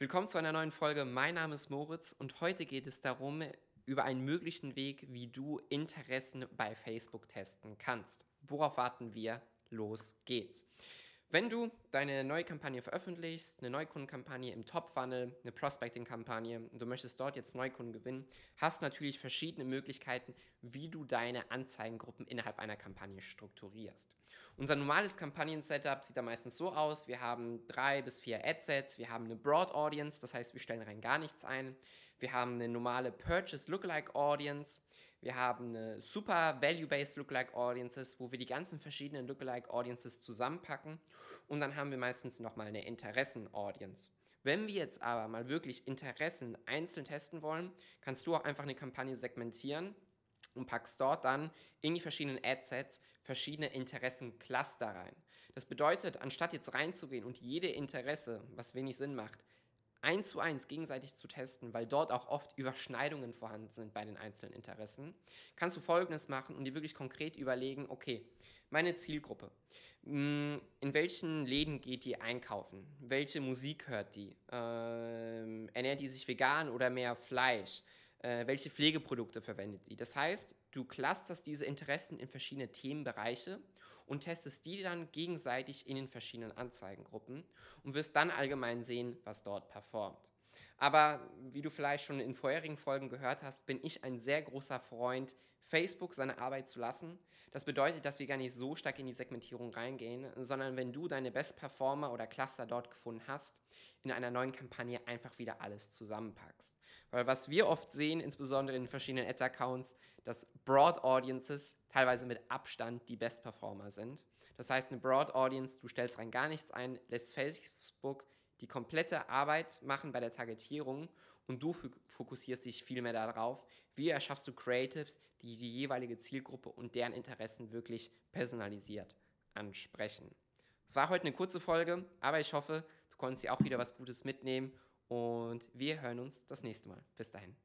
Willkommen zu einer neuen Folge. Mein Name ist Moritz und heute geht es darum, über einen möglichen Weg, wie du Interessen bei Facebook testen kannst. Worauf warten wir? Los geht's. Wenn du deine neue Kampagne veröffentlichst, eine Neukundenkampagne im Top-Funnel, eine Prospecting-Kampagne und du möchtest dort jetzt Neukunden gewinnen, hast natürlich verschiedene Möglichkeiten, wie du deine Anzeigengruppen innerhalb einer Kampagne strukturierst. Unser normales Kampagnen-Setup sieht da meistens so aus, wir haben drei bis vier Adsets, wir haben eine Broad Audience, das heißt, wir stellen rein gar nichts ein, wir haben eine normale Purchase Lookalike Audience, wir haben eine super Value-Based Lookalike Audiences, wo wir die ganzen verschiedenen Lookalike Audiences zusammenpacken. Und dann haben wir meistens nochmal eine Interessen-Audience. Wenn wir jetzt aber mal wirklich Interessen einzeln testen wollen, kannst du auch einfach eine Kampagne segmentieren und packst dort dann in die verschiedenen Adsets verschiedene Interessencluster rein. Das bedeutet, anstatt jetzt reinzugehen und jede Interesse, was wenig Sinn macht, eins zu eins gegenseitig zu testen, weil dort auch oft Überschneidungen vorhanden sind bei den einzelnen Interessen, kannst du Folgendes machen und dir wirklich konkret überlegen, okay, meine Zielgruppe, hm, in welchen Läden geht die einkaufen? Welche Musik hört die? Ähm, ernährt die sich vegan oder mehr Fleisch? Äh, welche Pflegeprodukte verwendet die? Das heißt, du clusterst diese Interessen in verschiedene Themenbereiche und testest die dann gegenseitig in den verschiedenen Anzeigengruppen und wirst dann allgemein sehen, was dort performt. Aber wie du vielleicht schon in vorherigen Folgen gehört hast, bin ich ein sehr großer Freund, Facebook seine Arbeit zu lassen. Das bedeutet, dass wir gar nicht so stark in die Segmentierung reingehen, sondern wenn du deine Best Performer oder Cluster dort gefunden hast, in einer neuen Kampagne einfach wieder alles zusammenpackst. Weil was wir oft sehen, insbesondere in verschiedenen Ad-Accounts, dass Broad Audiences teilweise mit Abstand die Best Performer sind. Das heißt, eine Broad Audience, du stellst rein gar nichts ein, lässt Facebook die komplette Arbeit machen bei der Targetierung und du fokussierst dich viel mehr darauf, wie erschaffst du Creatives, die die jeweilige Zielgruppe und deren Interessen wirklich personalisiert ansprechen. Es war heute eine kurze Folge, aber ich hoffe, du konntest dir auch wieder was Gutes mitnehmen und wir hören uns das nächste Mal. Bis dahin.